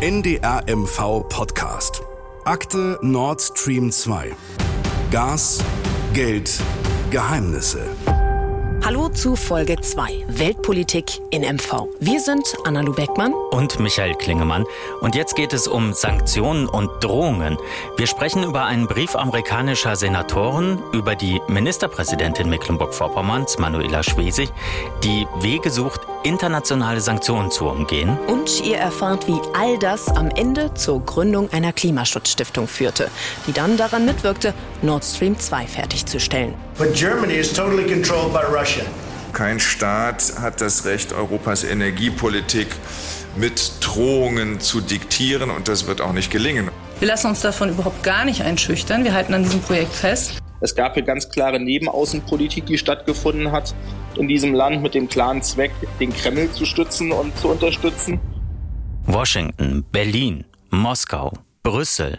NDR MV Podcast. Akte Nord Stream 2. Gas, Geld, Geheimnisse. Hallo zu Folge 2 Weltpolitik in MV. Wir sind Anna-Lu Beckmann und Michael Klingemann. Und jetzt geht es um Sanktionen und Drohungen. Wir sprechen über einen Brief amerikanischer Senatoren, über die Ministerpräsidentin Mecklenburg-Vorpommerns, Manuela Schwesig, die Wege sucht, internationale Sanktionen zu umgehen. Und ihr erfahrt, wie all das am Ende zur Gründung einer Klimaschutzstiftung führte, die dann daran mitwirkte, Nord Stream 2 fertigzustellen. But Germany is totally controlled by Russia. Kein Staat hat das Recht, Europas Energiepolitik mit Drohungen zu diktieren und das wird auch nicht gelingen. Wir lassen uns davon überhaupt gar nicht einschüchtern. Wir halten an diesem Projekt fest. Es gab hier ganz klare Nebenaußenpolitik, die stattgefunden hat in diesem Land mit dem klaren Zweck, den Kreml zu stützen und zu unterstützen. Washington, Berlin, Moskau, Brüssel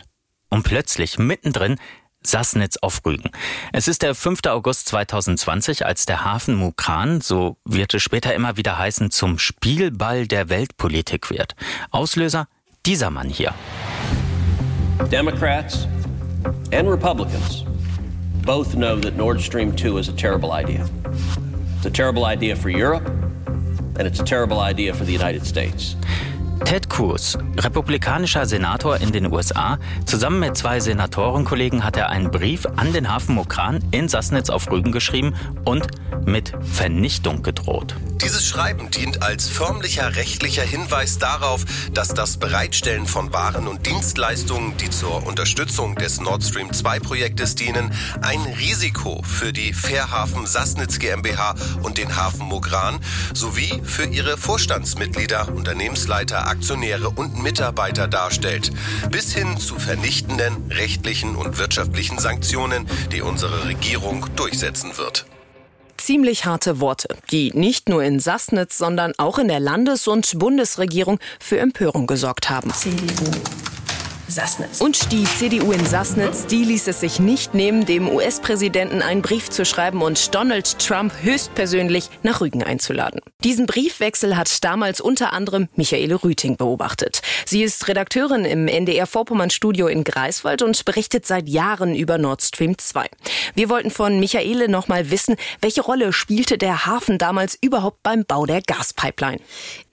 und plötzlich mittendrin Sassnitz auf Rügen. Es ist der 5. August 2020, als der Hafen Mukran, so wird es später immer wieder heißen, zum Spielball der Weltpolitik wird. Auslöser dieser Mann hier. Democrats and Republicans both know that Nord Stream 2 is a terrible idea. It's a terrible idea for Europe and it's a terrible idea for the United States. Ted Cruz, republikanischer Senator in den USA, zusammen mit zwei Senatorenkollegen hat er einen Brief an den Hafen Mokran in Sassnitz auf Rügen geschrieben und mit Vernichtung gedroht. Dieses Schreiben dient als förmlicher rechtlicher Hinweis darauf, dass das Bereitstellen von Waren und Dienstleistungen, die zur Unterstützung des Nord Stream 2 Projektes dienen, ein Risiko für die Fährhafen Sassnitz GmbH und den Hafen Mogran sowie für ihre Vorstandsmitglieder, Unternehmensleiter, Aktionäre und Mitarbeiter darstellt, bis hin zu vernichtenden rechtlichen und wirtschaftlichen Sanktionen, die unsere Regierung durchsetzen wird ziemlich harte Worte, die nicht nur in Sassnitz, sondern auch in der Landes- und Bundesregierung für Empörung gesorgt haben. CDU. Sassnitz. Und die CDU in Sassnitz, die ließ es sich nicht nehmen, dem US-Präsidenten einen Brief zu schreiben und Donald Trump höchstpersönlich nach Rügen einzuladen. Diesen Briefwechsel hat damals unter anderem Michaele Rüting beobachtet. Sie ist Redakteurin im NDR-Vorpommern-Studio in Greifswald und berichtet seit Jahren über Nord Stream 2. Wir wollten von Michaele noch mal wissen, welche Rolle spielte der Hafen damals überhaupt beim Bau der Gaspipeline?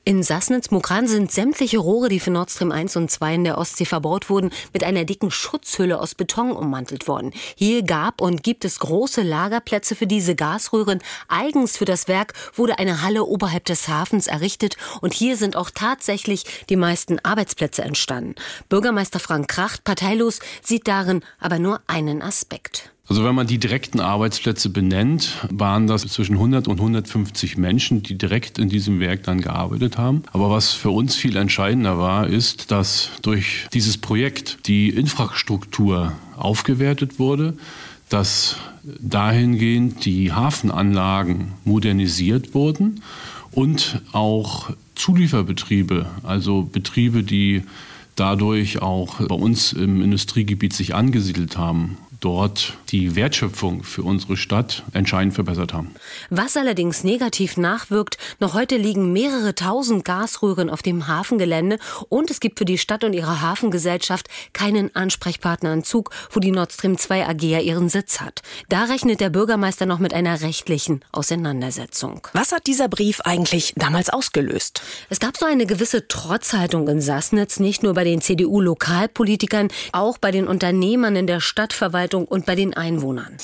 In Sassnitz-Mukran sind sämtliche Rohre, die für Nord Stream 1 und 2 in der Ostsee verbaut wurden, mit einer dicken Schutzhülle aus Beton ummantelt worden. Hier gab und gibt es große Lagerplätze für diese Gasröhren. Eigens für das Werk wurde eine Halle oberhalb des Hafens errichtet und hier sind auch tatsächlich die meisten Arbeitsplätze entstanden. Bürgermeister Frank Kracht, parteilos, sieht darin aber nur einen Aspekt. Also wenn man die direkten Arbeitsplätze benennt, waren das zwischen 100 und 150 Menschen, die direkt in diesem Werk dann gearbeitet haben. Aber was für uns viel entscheidender war, ist, dass durch dieses Projekt die Infrastruktur aufgewertet wurde, dass dahingehend die Hafenanlagen modernisiert wurden und auch Zulieferbetriebe, also Betriebe, die dadurch auch bei uns im Industriegebiet sich angesiedelt haben, dort die Wertschöpfung für unsere Stadt entscheidend verbessert haben. Was allerdings negativ nachwirkt, noch heute liegen mehrere tausend Gasröhren auf dem Hafengelände und es gibt für die Stadt und ihre Hafengesellschaft keinen Ansprechpartner an Zug, wo die Nord Stream 2 AG ja ihren Sitz hat. Da rechnet der Bürgermeister noch mit einer rechtlichen Auseinandersetzung. Was hat dieser Brief eigentlich damals ausgelöst? Es gab so eine gewisse Trotzhaltung in Sassnitz, nicht nur bei den CDU-Lokalpolitikern, auch bei den Unternehmern in der Stadtverwaltung und bei den Einwohnern.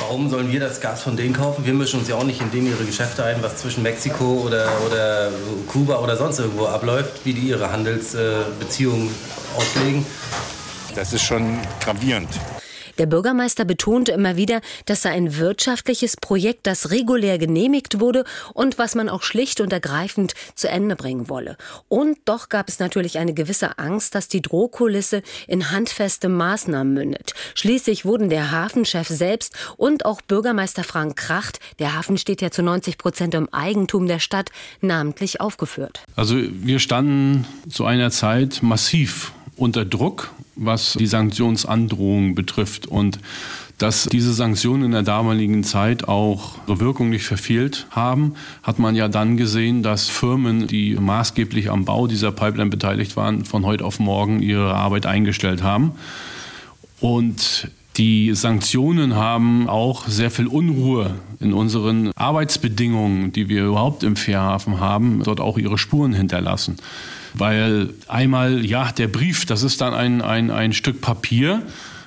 Warum sollen wir das Gas von denen kaufen? Wir mischen uns ja auch nicht in denen ihre Geschäfte ein, was zwischen Mexiko oder, oder Kuba oder sonst irgendwo abläuft, wie die ihre Handelsbeziehungen auslegen. Das ist schon gravierend. Der Bürgermeister betonte immer wieder, das sei ein wirtschaftliches Projekt, das regulär genehmigt wurde und was man auch schlicht und ergreifend zu Ende bringen wolle. Und doch gab es natürlich eine gewisse Angst, dass die Drohkulisse in handfeste Maßnahmen mündet. Schließlich wurden der Hafenchef selbst und auch Bürgermeister Frank Kracht, der Hafen steht ja zu 90 Prozent im Eigentum der Stadt, namentlich aufgeführt. Also wir standen zu einer Zeit massiv unter Druck was die Sanktionsandrohung betrifft. Und Dass diese Sanktionen in der damaligen Zeit auch ihre Wirkung nicht verfehlt haben, hat man ja dann gesehen, dass Firmen, die maßgeblich am Bau dieser Pipeline beteiligt waren, von heute auf morgen ihre Arbeit eingestellt haben. Und die Sanktionen haben auch sehr viel Unruhe in unseren Arbeitsbedingungen, die wir überhaupt im Fährhafen haben, dort auch ihre Spuren hinterlassen. Weil einmal, ja, der Brief, das ist dann ein, ein, ein Stück Papier,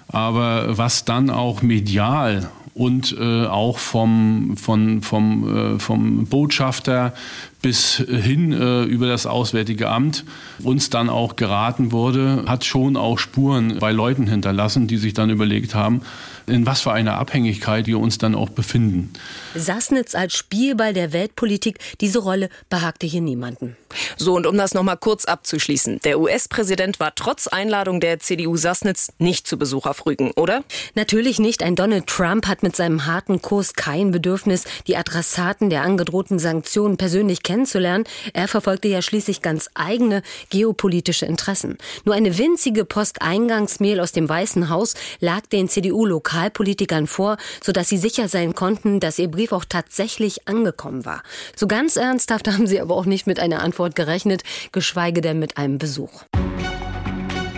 aber was dann auch medial und äh, auch vom, von, vom, äh, vom Botschafter bis hin äh, über das Auswärtige Amt uns dann auch geraten wurde, hat schon auch Spuren bei Leuten hinterlassen, die sich dann überlegt haben, in was für einer Abhängigkeit wir uns dann auch befinden. Sassnitz als Spielball der Weltpolitik, diese Rolle behagte hier niemanden. So, und um das nochmal kurz abzuschließen. Der US-Präsident war trotz Einladung der CDU Sassnitz nicht zu Besuch auf Rügen, oder? Natürlich nicht. Ein Donald Trump hat mit seinem harten Kurs kein Bedürfnis, die Adressaten der angedrohten Sanktionen persönlich kennenzulernen. Er verfolgte ja schließlich ganz eigene geopolitische Interessen. Nur eine winzige Posteingangsmail aus dem Weißen Haus lag den CDU-Lokalpolitikern vor, sodass sie sicher sein konnten, dass ihr Brief auch tatsächlich angekommen war. So ganz ernsthaft haben sie aber auch nicht mit einer Antwort Antwort gerechnet, geschweige denn mit einem Besuch.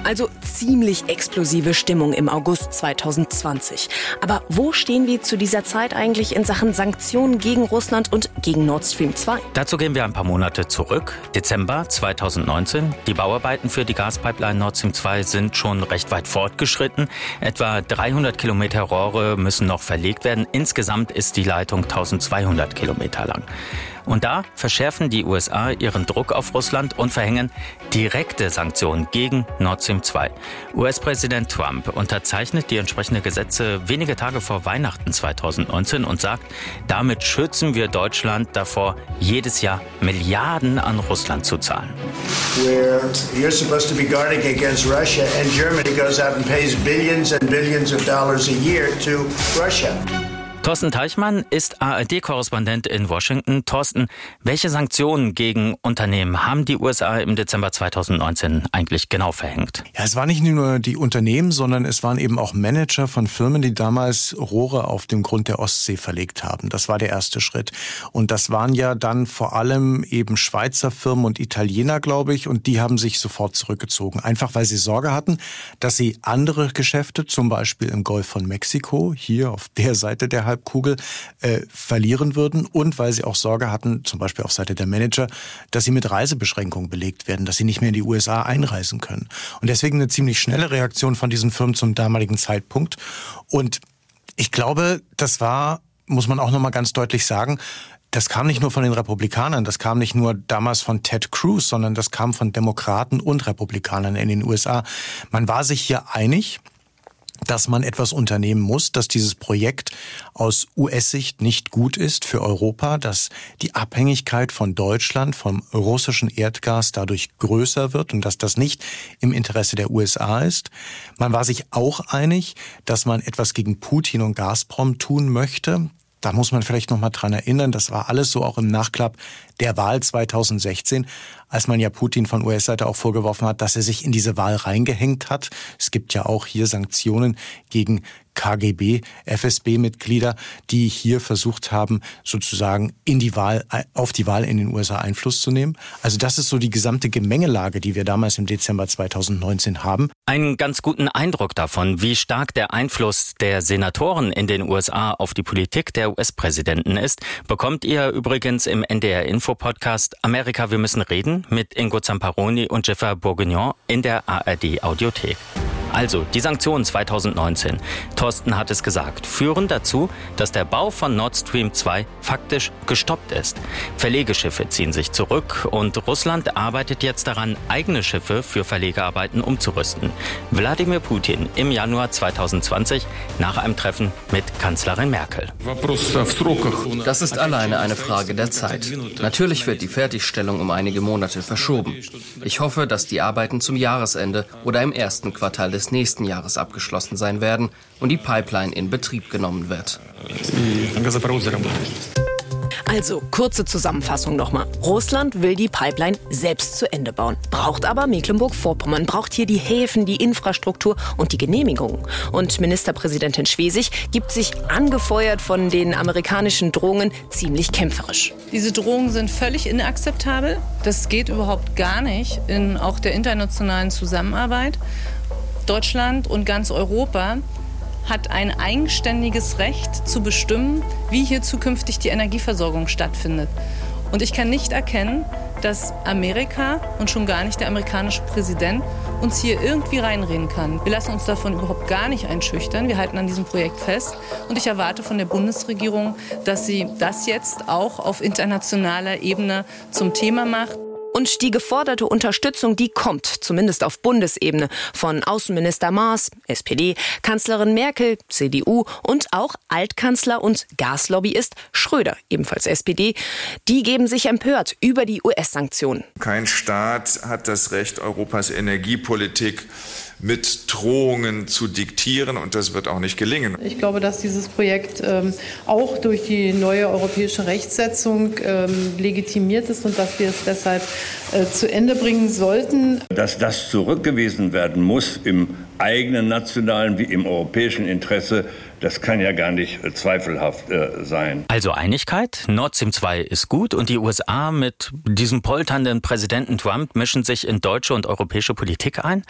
Also ziemlich explosive Stimmung im August 2020. Aber wo stehen wir zu dieser Zeit eigentlich in Sachen Sanktionen gegen Russland und gegen Nord Stream 2? Dazu gehen wir ein paar Monate zurück. Dezember 2019. Die Bauarbeiten für die Gaspipeline Nord Stream 2 sind schon recht weit fortgeschritten. Etwa 300 Kilometer Rohre müssen noch verlegt werden. Insgesamt ist die Leitung 1200 Kilometer lang. Und da verschärfen die USA ihren Druck auf Russland und verhängen direkte Sanktionen gegen Nord Stream 2. US-Präsident Trump unterzeichnet die entsprechenden Gesetze wenige Tage vor Weihnachten 2019 und sagt, damit schützen wir Deutschland davor, jedes Jahr Milliarden an Russland zu zahlen. Where you're supposed to be guarding against Russia and Germany goes out and pays billions and billions Russia. Thorsten Teichmann ist ARD-Korrespondent in Washington. Thorsten, welche Sanktionen gegen Unternehmen haben die USA im Dezember 2019 eigentlich genau verhängt? Ja, es waren nicht nur die Unternehmen, sondern es waren eben auch Manager von Firmen, die damals Rohre auf dem Grund der Ostsee verlegt haben. Das war der erste Schritt. Und das waren ja dann vor allem eben Schweizer Firmen und Italiener, glaube ich, und die haben sich sofort zurückgezogen. Einfach weil sie Sorge hatten, dass sie andere Geschäfte, zum Beispiel im Golf von Mexiko, hier auf der Seite der Halbkugel äh, verlieren würden und weil sie auch Sorge hatten, zum Beispiel auf Seite der Manager, dass sie mit Reisebeschränkungen belegt werden, dass sie nicht mehr in die USA einreisen können. Und deswegen eine ziemlich schnelle Reaktion von diesen Firmen zum damaligen Zeitpunkt. Und ich glaube, das war, muss man auch nochmal ganz deutlich sagen, das kam nicht nur von den Republikanern, das kam nicht nur damals von Ted Cruz, sondern das kam von Demokraten und Republikanern in den USA. Man war sich hier einig, dass man etwas unternehmen muss, dass dieses Projekt aus US-Sicht nicht gut ist für Europa, dass die Abhängigkeit von Deutschland vom russischen Erdgas dadurch größer wird und dass das nicht im Interesse der USA ist. Man war sich auch einig, dass man etwas gegen Putin und Gazprom tun möchte. Da muss man vielleicht noch mal dran erinnern, das war alles so auch im Nachklapp der Wahl 2016, als man ja Putin von US-Seite auch vorgeworfen hat, dass er sich in diese Wahl reingehängt hat. Es gibt ja auch hier Sanktionen gegen KGB, FSB-Mitglieder, die hier versucht haben, sozusagen in die Wahl, auf die Wahl in den USA Einfluss zu nehmen. Also das ist so die gesamte Gemengelage, die wir damals im Dezember 2019 haben. Einen ganz guten Eindruck davon, wie stark der Einfluss der Senatoren in den USA auf die Politik der US-Präsidenten ist, bekommt ihr übrigens im NDR Info Podcast Amerika, wir müssen reden mit Ingo Zamparoni und Jeffer Bourguignon in der ARD Audiothek. Also, die Sanktionen 2019, Thorsten hat es gesagt, führen dazu, dass der Bau von Nord Stream 2 faktisch gestoppt ist. Verlegeschiffe ziehen sich zurück und Russland arbeitet jetzt daran, eigene Schiffe für Verlegearbeiten umzurüsten. Wladimir Putin im Januar 2020 nach einem Treffen mit Kanzlerin Merkel. Das ist alleine eine Frage der Zeit. Natürlich wird die Fertigstellung um einige Monate verschoben. Ich hoffe, dass die Arbeiten zum Jahresende oder im ersten Quartal des nächsten Jahres abgeschlossen sein werden und die Pipeline in Betrieb genommen wird. Also, kurze Zusammenfassung nochmal. Russland will die Pipeline selbst zu Ende bauen, braucht aber Mecklenburg-Vorpommern, braucht hier die Häfen, die Infrastruktur und die Genehmigungen. Und Ministerpräsidentin Schwesig gibt sich angefeuert von den amerikanischen Drohungen ziemlich kämpferisch. Diese Drohungen sind völlig inakzeptabel. Das geht überhaupt gar nicht in auch der internationalen Zusammenarbeit. Deutschland und ganz Europa hat ein eigenständiges Recht zu bestimmen, wie hier zukünftig die Energieversorgung stattfindet. Und ich kann nicht erkennen, dass Amerika und schon gar nicht der amerikanische Präsident uns hier irgendwie reinreden kann. Wir lassen uns davon überhaupt gar nicht einschüchtern. Wir halten an diesem Projekt fest. Und ich erwarte von der Bundesregierung, dass sie das jetzt auch auf internationaler Ebene zum Thema macht. Und die geforderte Unterstützung, die kommt, zumindest auf Bundesebene, von Außenminister Maas, SPD, Kanzlerin Merkel, CDU und auch Altkanzler und Gaslobbyist Schröder, ebenfalls SPD. Die geben sich empört über die US-Sanktionen. Kein Staat hat das Recht, Europas Energiepolitik mit Drohungen zu diktieren und das wird auch nicht gelingen. Ich glaube, dass dieses Projekt ähm, auch durch die neue europäische Rechtsetzung ähm, legitimiert ist und dass wir es deshalb äh, zu Ende bringen sollten. Dass das zurückgewiesen werden muss im eigenen nationalen wie im europäischen Interesse, das kann ja gar nicht äh, zweifelhaft äh, sein. Also Einigkeit, Nord Stream 2 ist gut und die USA mit diesem polternden Präsidenten Trump mischen sich in deutsche und europäische Politik ein.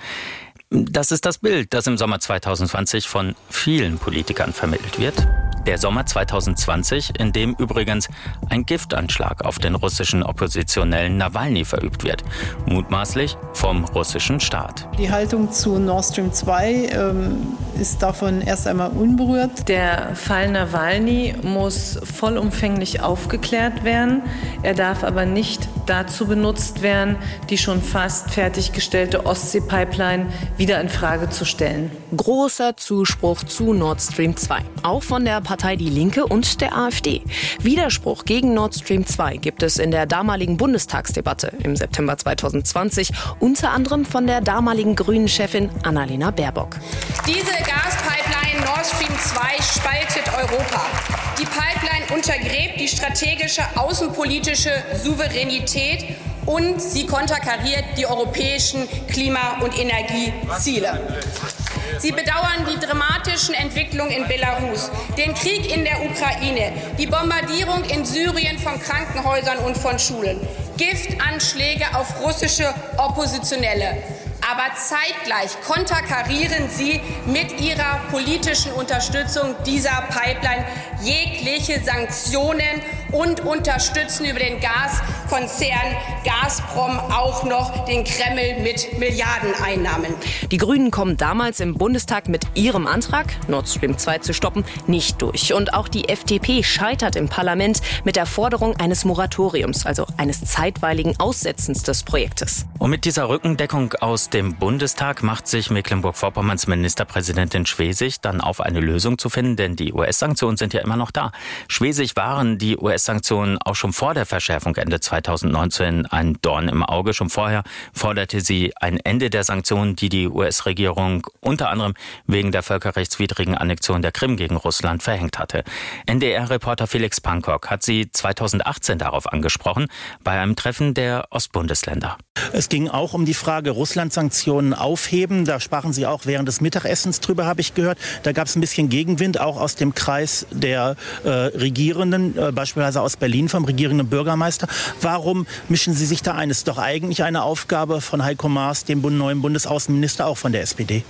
Das ist das Bild, das im Sommer 2020 von vielen Politikern vermittelt wird. Der Sommer 2020, in dem übrigens ein Giftanschlag auf den russischen Oppositionellen Nawalny verübt wird, mutmaßlich vom russischen Staat. Die Haltung zu Nord Stream 2 ähm, ist davon erst einmal unberührt. Der Fall Nawalny muss vollumfänglich aufgeklärt werden. Er darf aber nicht dazu benutzt werden, die schon fast fertiggestellte Ostsee-Pipeline wieder in Frage zu stellen. Großer Zuspruch zu Nord Stream 2, auch von der Partei Die Linke und der AfD. Widerspruch gegen Nord Stream 2 gibt es in der damaligen Bundestagsdebatte im September 2020, unter anderem von der damaligen Grünen-Chefin Annalena Baerbock. Diese Gaspipeline Nord Stream 2 spaltet Europa. Die Pipeline untergräbt die strategische außenpolitische Souveränität und sie konterkariert die europäischen Klima- und Energieziele. Sie bedauern die dramatischen Entwicklungen in Belarus, den Krieg in der Ukraine, die Bombardierung in Syrien von Krankenhäusern und von Schulen, Giftanschläge auf russische Oppositionelle. Aber zeitgleich konterkarieren sie mit ihrer politischen Unterstützung dieser Pipeline jegliche Sanktionen und unterstützen über den Gaskonzern Gazprom auch noch den Kreml mit Milliardeneinnahmen. Die Grünen kommen damals im Bundestag mit ihrem Antrag, Nord Stream 2 zu stoppen, nicht durch. Und auch die FDP scheitert im Parlament mit der Forderung eines Moratoriums, also eines zeitweiligen Aussetzens des Projektes. Und mit dieser Rückendeckung aus dem Bundestag macht sich Mecklenburg-Vorpommerns Ministerpräsidentin Schwesig dann auf eine Lösung zu finden, denn die US-Sanktionen sind ja immer noch da. Schwesig waren die US-Sanktionen auch schon vor der Verschärfung Ende 2019 ein Dorn im Auge. Schon vorher forderte sie ein Ende der Sanktionen, die die US-Regierung unter anderem wegen der völkerrechtswidrigen Annexion der Krim gegen Russland verhängt hatte. NDR-Reporter Felix Pankok hat sie 2018 darauf angesprochen bei einem Treffen der Ostbundesländer. Es ging auch um die Frage Russland-Sanktionen aufheben. Da sprachen Sie auch während des Mittagessens drüber, habe ich gehört. Da gab es ein bisschen Gegenwind, auch aus dem Kreis der äh, Regierenden, äh, beispielsweise aus Berlin vom regierenden Bürgermeister. Warum mischen Sie sich da ein? Ist doch eigentlich eine Aufgabe von Heiko Maas, dem neuen Bundesaußenminister, auch von der SPD.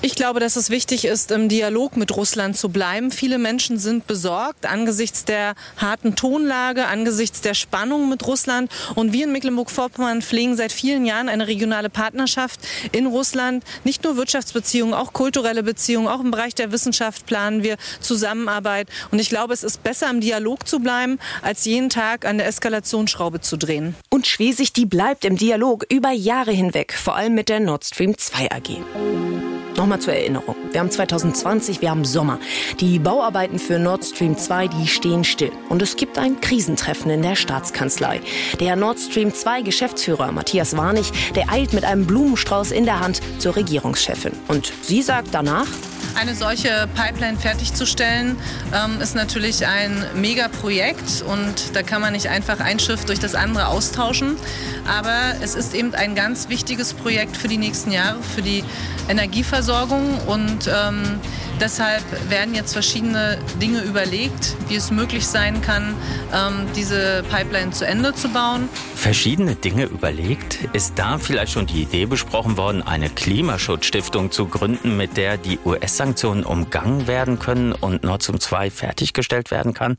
Ich glaube, dass es wichtig ist, im Dialog mit Russland zu bleiben. Viele Menschen sind besorgt angesichts der harten Tonlage, angesichts der Spannung mit Russland. Und wir in Mecklenburg-Vorpommern pflegen seit vielen Jahren eine regionale Partnerschaft in Russland. Nicht nur Wirtschaftsbeziehungen, auch kulturelle Beziehungen, auch im Bereich der Wissenschaft planen wir Zusammenarbeit. Und ich glaube, es ist besser, im Dialog zu bleiben, als jeden Tag an der Eskalationsschraube zu drehen. Und Schwesig, die bleibt im Dialog über Jahre hinweg, vor allem mit der Nord Stream 2 AG. Nochmal zur Erinnerung. Wir haben 2020, wir haben Sommer. Die Bauarbeiten für Nord Stream 2, die stehen still. Und es gibt ein Krisentreffen in der Staatskanzlei. Der Nord Stream 2 Geschäftsführer Matthias Warnig, der eilt mit einem Blumenstrauß in der Hand zur Regierungschefin. Und sie sagt danach, Eine solche Pipeline fertigzustellen, ähm, ist natürlich ein Megaprojekt und da kann man nicht einfach ein Schiff durch das andere austauschen. Aber es ist eben ein ganz wichtiges Projekt für die nächsten Jahre, für die Energieversorgung und ähm, deshalb werden jetzt verschiedene Dinge überlegt, wie es möglich sein kann, ähm, diese Pipeline zu Ende zu bauen. Verschiedene Dinge überlegt? Ist da vielleicht schon die Idee besprochen worden, eine Klimaschutzstiftung zu gründen, mit der die US-Sanktionen umgangen werden können und Nord Stream 2 fertiggestellt werden kann?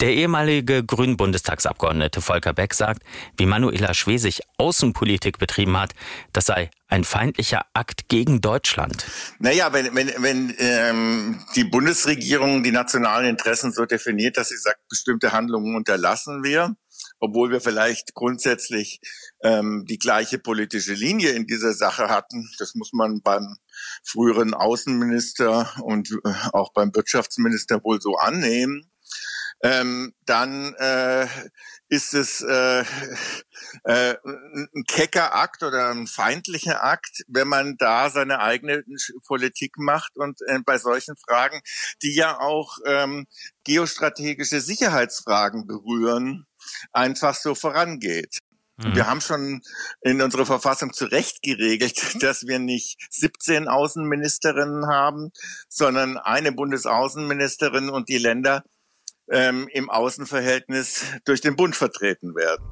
Der ehemalige grünen Bundestagsabgeordnete Volker Beck sagt, wie Manuela Schwesig Außenpolitik betrieben hat, das sei ein feindlicher Akt gegen Deutschland. Naja, wenn, wenn, wenn ähm, die Bundesregierung die nationalen Interessen so definiert, dass sie sagt, bestimmte Handlungen unterlassen wir, obwohl wir vielleicht grundsätzlich ähm, die gleiche politische Linie in dieser Sache hatten. Das muss man beim früheren Außenminister und äh, auch beim Wirtschaftsminister wohl so annehmen. Ähm, dann äh, ist es äh, äh, ein kecker Akt oder ein feindlicher Akt, wenn man da seine eigene Politik macht und äh, bei solchen Fragen, die ja auch ähm, geostrategische Sicherheitsfragen berühren, einfach so vorangeht. Mhm. Wir haben schon in unserer Verfassung zu Recht geregelt, dass wir nicht 17 Außenministerinnen haben, sondern eine Bundesaußenministerin und die Länder ähm, im Außenverhältnis durch den Bund vertreten werden.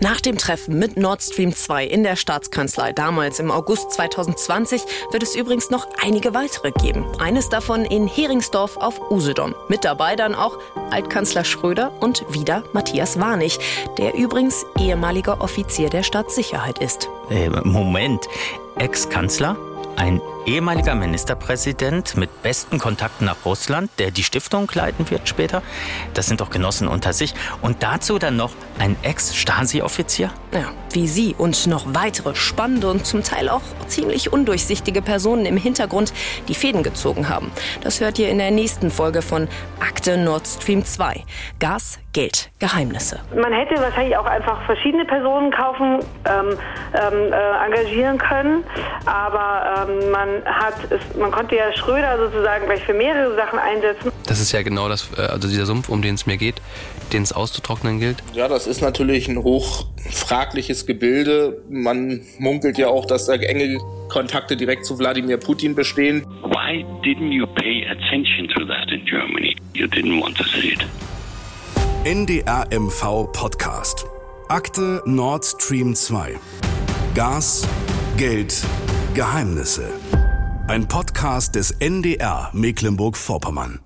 Nach dem Treffen mit Nord Stream 2 in der Staatskanzlei damals im August 2020 wird es übrigens noch einige weitere geben. Eines davon in Heringsdorf auf Usedom. Mit dabei dann auch Altkanzler Schröder und wieder Matthias Warnig, der übrigens ehemaliger Offizier der Staatssicherheit ist. Äh, Moment, Ex-Kanzler? Ein ehemaliger Ministerpräsident mit besten Kontakten nach Russland, der die Stiftung leiten wird später. Das sind doch Genossen unter sich. Und dazu dann noch ein Ex-Stasi-Offizier? Ja, wie Sie und noch weitere spannende und zum Teil auch ziemlich undurchsichtige Personen im Hintergrund die Fäden gezogen haben. Das hört ihr in der nächsten Folge von Akte Nord Stream 2. Gas, Geld, Geheimnisse. Man hätte wahrscheinlich auch einfach verschiedene Personen kaufen, ähm, ähm, äh, engagieren können, aber ähm, man hat es, man konnte ja Schröder sozusagen gleich für mehrere Sachen einsetzen. Das ist ja genau das, äh, also dieser Sumpf, um den es mir geht, den es auszutrocknen gilt. Ja, das ist natürlich ein hochfragliches Gebilde. Man munkelt ja auch, dass da enge Kontakte direkt zu Wladimir Putin bestehen. Why didn't you pay attention to that in Germany? You didn't want to see it. NDR MV Podcast. Akte Nord Stream 2. Gas, Geld, Geheimnisse. Ein Podcast des NDR Mecklenburg-Vorpommern.